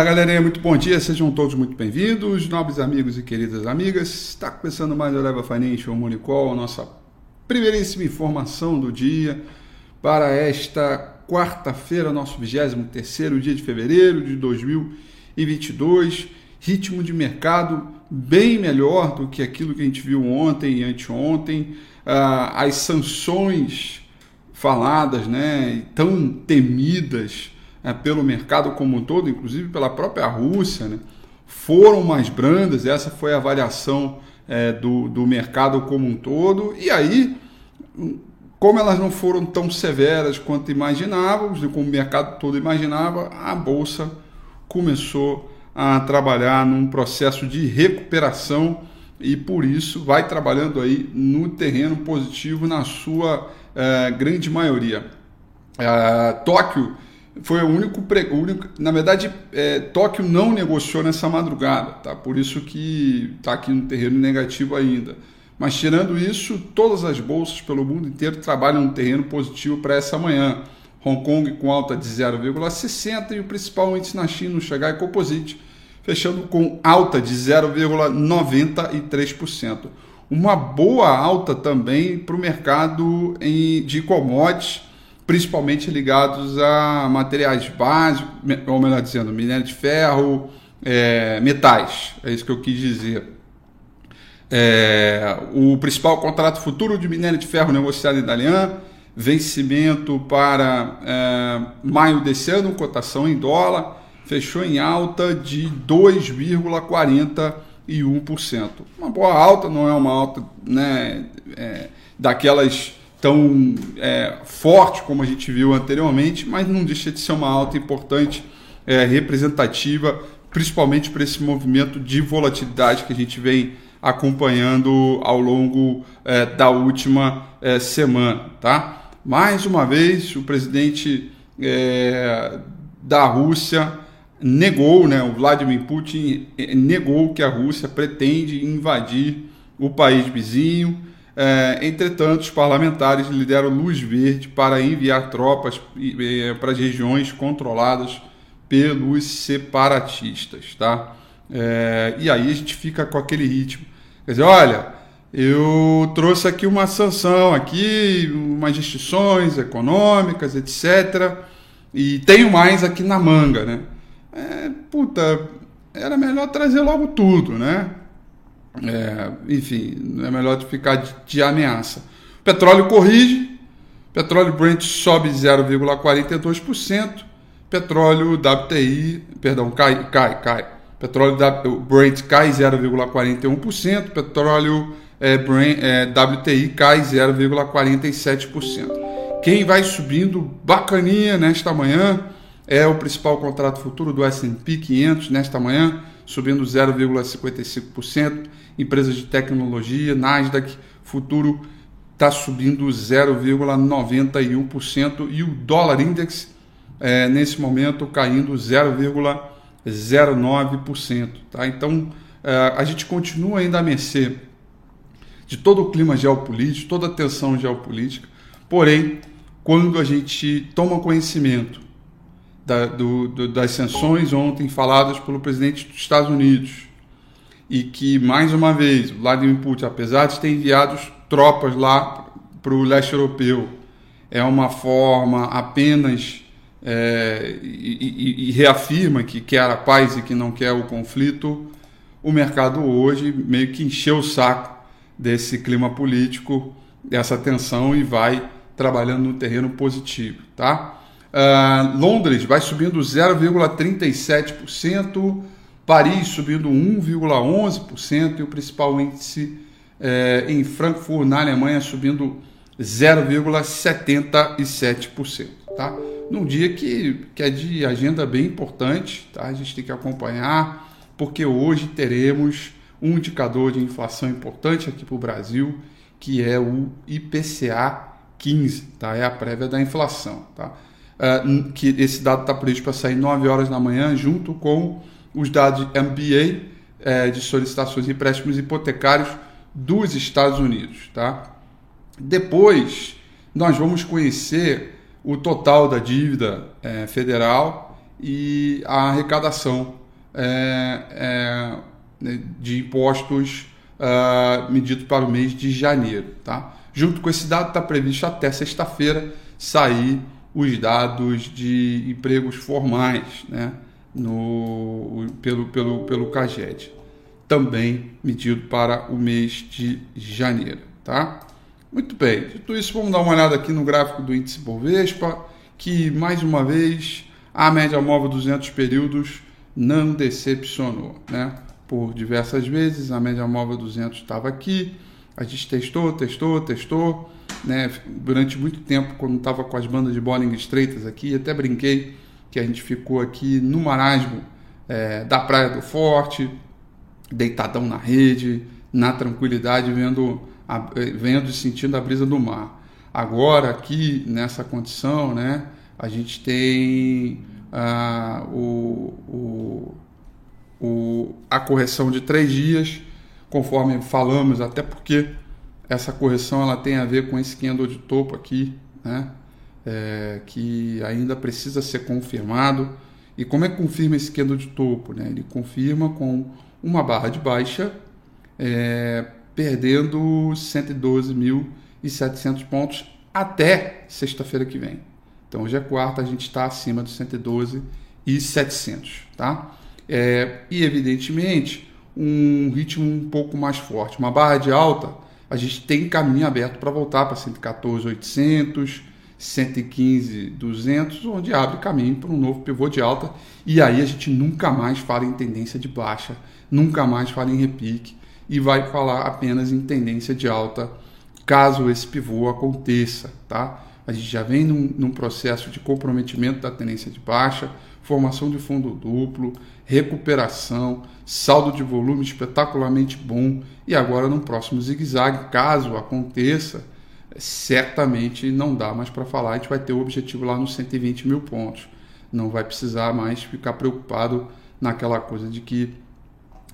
Fala galerinha, muito bom dia, sejam todos muito bem-vindos, nobres amigos e queridas amigas. Está começando mais o Leva Financial Money Call, nossa primeiríssima informação do dia para esta quarta-feira, nosso 23 dia de fevereiro de 2022. Ritmo de mercado bem melhor do que aquilo que a gente viu ontem e anteontem. Ah, as sanções faladas, né, tão temidas é, pelo mercado como um todo, inclusive pela própria Rússia, né, foram mais brandas. Essa foi a avaliação é, do, do mercado como um todo. E aí, como elas não foram tão severas quanto imaginávamos, como o mercado todo imaginava, a bolsa começou a trabalhar num processo de recuperação e por isso vai trabalhando aí no terreno positivo na sua é, grande maioria. É, Tóquio foi o único, o único na verdade, é, Tóquio não negociou nessa madrugada, tá? Por isso que está aqui no terreno negativo ainda. Mas tirando isso, todas as bolsas pelo mundo inteiro trabalham no terreno positivo para essa manhã. Hong Kong com alta de 0,60 e o principal índice na China, o Shanghai Composite, fechando com alta de 0,93%. Uma boa alta também para o mercado de commodities principalmente ligados a materiais básicos, ou melhor dizendo, minério de ferro, é, metais. É isso que eu quis dizer. É, o principal contrato futuro de minério de ferro negociado em Dalian, vencimento para é, maio desse ano, cotação em dólar, fechou em alta de 2,41%. Uma boa alta, não é uma alta né, é, daquelas tão é, forte como a gente viu anteriormente, mas não deixa de ser uma alta importante, é, representativa, principalmente para esse movimento de volatilidade que a gente vem acompanhando ao longo é, da última é, semana. Tá? Mais uma vez, o presidente é, da Rússia negou, né, o Vladimir Putin é, negou que a Rússia pretende invadir o país vizinho é, entretanto, os parlamentares lhe deram luz verde para enviar tropas para as regiões controladas pelos separatistas, tá? É, e aí a gente fica com aquele ritmo. Quer dizer, olha, eu trouxe aqui uma sanção aqui, umas restrições econômicas, etc. E tenho mais aqui na manga, né? É, puta, era melhor trazer logo tudo, né? É, enfim, é melhor ficar de, de ameaça. Petróleo corrige, petróleo Brent sobe 0,42%, petróleo WTI, perdão, cai, cai, cai. Petróleo Brent cai 0,41%, petróleo é, Brent, é, WTI cai 0,47%. Quem vai subindo bacaninha nesta manhã é o principal contrato futuro do S&P 500 nesta manhã, subindo 0,55%. Empresas de tecnologia, Nasdaq, futuro está subindo 0,91% e o dólar index é, nesse momento caindo 0,09%. Tá? Então é, a gente continua ainda a mercê de todo o clima geopolítico, toda a tensão geopolítica, porém, quando a gente toma conhecimento da, do, do, das sanções ontem faladas pelo presidente dos Estados Unidos e que, mais uma vez, Vladimir Putin, apesar de ter enviado tropas lá para o leste europeu, é uma forma apenas é, e, e, e, reafirma que quer a paz e que não quer o conflito, o mercado hoje meio que encheu o saco desse clima político, dessa tensão e vai trabalhando no terreno positivo, tá? Uh, Londres vai subindo 0,37%, Paris subindo 1,11% e o principal índice eh, em Frankfurt, na Alemanha, subindo 0,77%. Tá? Num dia que, que é de agenda bem importante, tá? a gente tem que acompanhar, porque hoje teremos um indicador de inflação importante aqui para o Brasil, que é o IPCA 15, tá? é a prévia da inflação. Tá? Uh, que esse dado está previsto para sair 9 horas da manhã, junto com os dados MBA, uh, de solicitações e empréstimos hipotecários dos Estados Unidos. Tá? Depois, nós vamos conhecer o total da dívida uh, federal e a arrecadação é, é, né, de impostos medido para o mês de janeiro. Tá? Junto com esse dado, está previsto até sexta-feira sair os dados de empregos formais né, no, pelo, pelo, pelo CAGED, também medido para o mês de janeiro. Tá? Muito bem, dito isso, vamos dar uma olhada aqui no gráfico do índice Bovespa, que mais uma vez a média móvel 200 períodos não decepcionou, né? Por diversas vezes a média móvel 200 estava aqui, a gente testou, testou, testou, né? Durante muito tempo, quando estava com as bandas de bowling estreitas aqui, até brinquei que a gente ficou aqui no marasmo é, da Praia do Forte, deitadão na rede, na tranquilidade, vendo, a, vendo e sentindo a brisa do mar. Agora, aqui nessa condição, né, a gente tem ah, o, o, o, a correção de três dias, conforme falamos, até porque essa correção ela tem a ver com esse candle de topo aqui, né, é, que ainda precisa ser confirmado. E como é que confirma esse candle de topo? Né? Ele confirma com uma barra de baixa, é, perdendo 112.700 pontos até sexta-feira que vem. Então hoje é quarta, a gente está acima dos 112 e 700, tá? É, e evidentemente um ritmo um pouco mais forte, uma barra de alta, a gente tem caminho aberto para voltar para 114 800, 115 200, onde abre caminho para um novo pivô de alta e aí a gente nunca mais fala em tendência de baixa, nunca mais fala em repique e vai falar apenas em tendência de alta caso esse pivô aconteça, tá? A gente já vem num, num processo de comprometimento da tendência de baixa, formação de fundo duplo, recuperação, saldo de volume espetacularmente bom e agora no próximo zigue-zague, caso aconteça, certamente não dá mais para falar, a gente vai ter o objetivo lá nos 120 mil pontos. Não vai precisar mais ficar preocupado naquela coisa de que.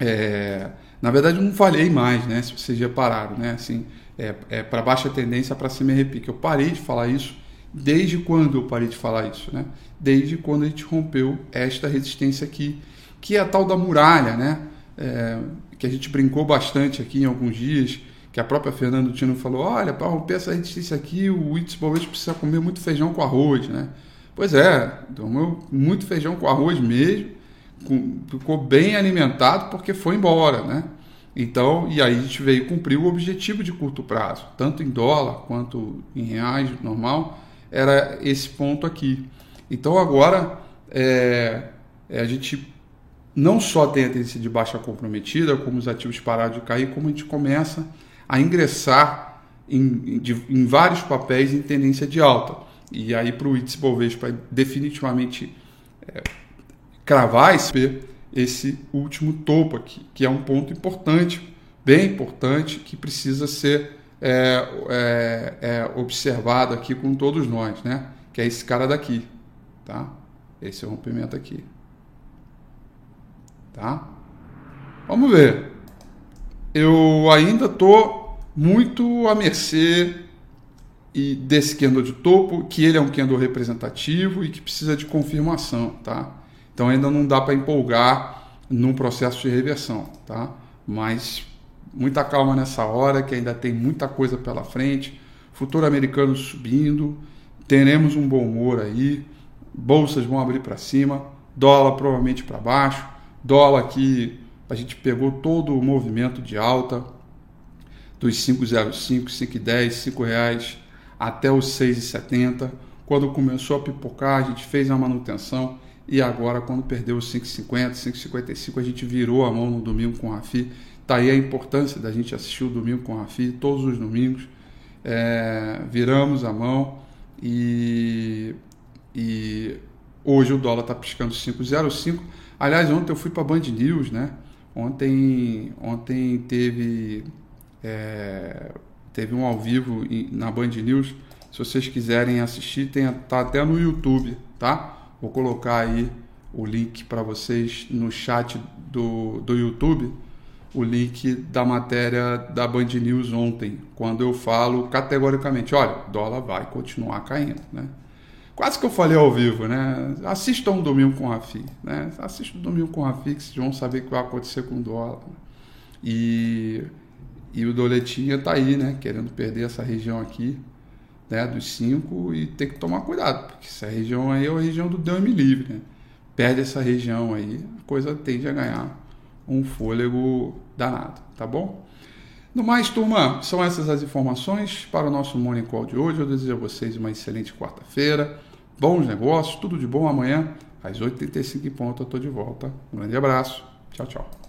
É... na verdade, não falei mais, né? Se vocês repararam, né? Assim, é, é para baixa tendência para cima e repique. Eu parei de falar isso desde quando eu parei de falar isso, né? Desde quando a gente rompeu esta resistência aqui, que é a tal da muralha, né? É, que a gente brincou bastante aqui em alguns dias, que a própria Fernando Tino falou, olha, para romper essa resistência aqui, o Itz precisa comer muito feijão com arroz, né? Pois é, tomou muito feijão com arroz mesmo, com, ficou bem alimentado porque foi embora, né? Então, e aí a gente veio cumprir o objetivo de curto prazo, tanto em dólar quanto em reais, normal, era esse ponto aqui. Então agora é, é, a gente não só tem a tendência de baixa comprometida, como os ativos pararam de cair, como a gente começa a ingressar em, em vários papéis em tendência de alta. E aí para o índice Bovespa definitivamente é, cravar esse esse último topo aqui, que é um ponto importante, bem importante, que precisa ser é, é, é, observado aqui com todos nós, né? Que é esse cara daqui, tá? Esse é rompimento aqui, tá? Vamos ver. Eu ainda tô muito à mercê e desse candle de topo, que ele é um candle representativo e que precisa de confirmação, tá? Então ainda não dá para empolgar num processo de reversão, tá? Mas muita calma nessa hora, que ainda tem muita coisa pela frente. Futuro americano subindo, teremos um bom humor aí, bolsas vão abrir para cima, dólar provavelmente para baixo, dólar aqui a gente pegou todo o movimento de alta dos 5,05, 5,10, 5 reais até os 6,70. Quando começou a pipocar, a gente fez a manutenção e agora, quando perdeu os 5,50, 5,55, a gente virou a mão no domingo com o Rafi. Tá aí a importância da gente assistir o domingo com o Rafi, todos os domingos. É, viramos a mão e, e hoje o dólar está piscando 5,05. Aliás, ontem eu fui para a Band News, né? Ontem, ontem teve, é, teve um ao vivo na Band News. Se vocês quiserem assistir, tem, tá até no YouTube, tá? Vou colocar aí o link para vocês no chat do, do YouTube, o link da matéria da Band News ontem, quando eu falo categoricamente, olha, dólar vai continuar caindo, né? Quase que eu falei ao vivo, né? Assistam um domingo com o Rafi, né? Assistam um domingo com o Rafi, que vocês vão saber o que vai acontecer com o dólar. E, e o Doletinha tá aí, né? Querendo perder essa região aqui, né? Dos cinco e ter que tomar cuidado, porque essa região aí é a região do Deus me livre, né? Perde essa região aí, a coisa tende a ganhar um fôlego danado, tá bom? No mais, turma, são essas as informações para o nosso Morning Call de hoje. Eu desejo a vocês uma excelente quarta-feira, bons negócios, tudo de bom amanhã, às 8h35 em ponto, eu estou de volta. Um grande abraço, tchau, tchau.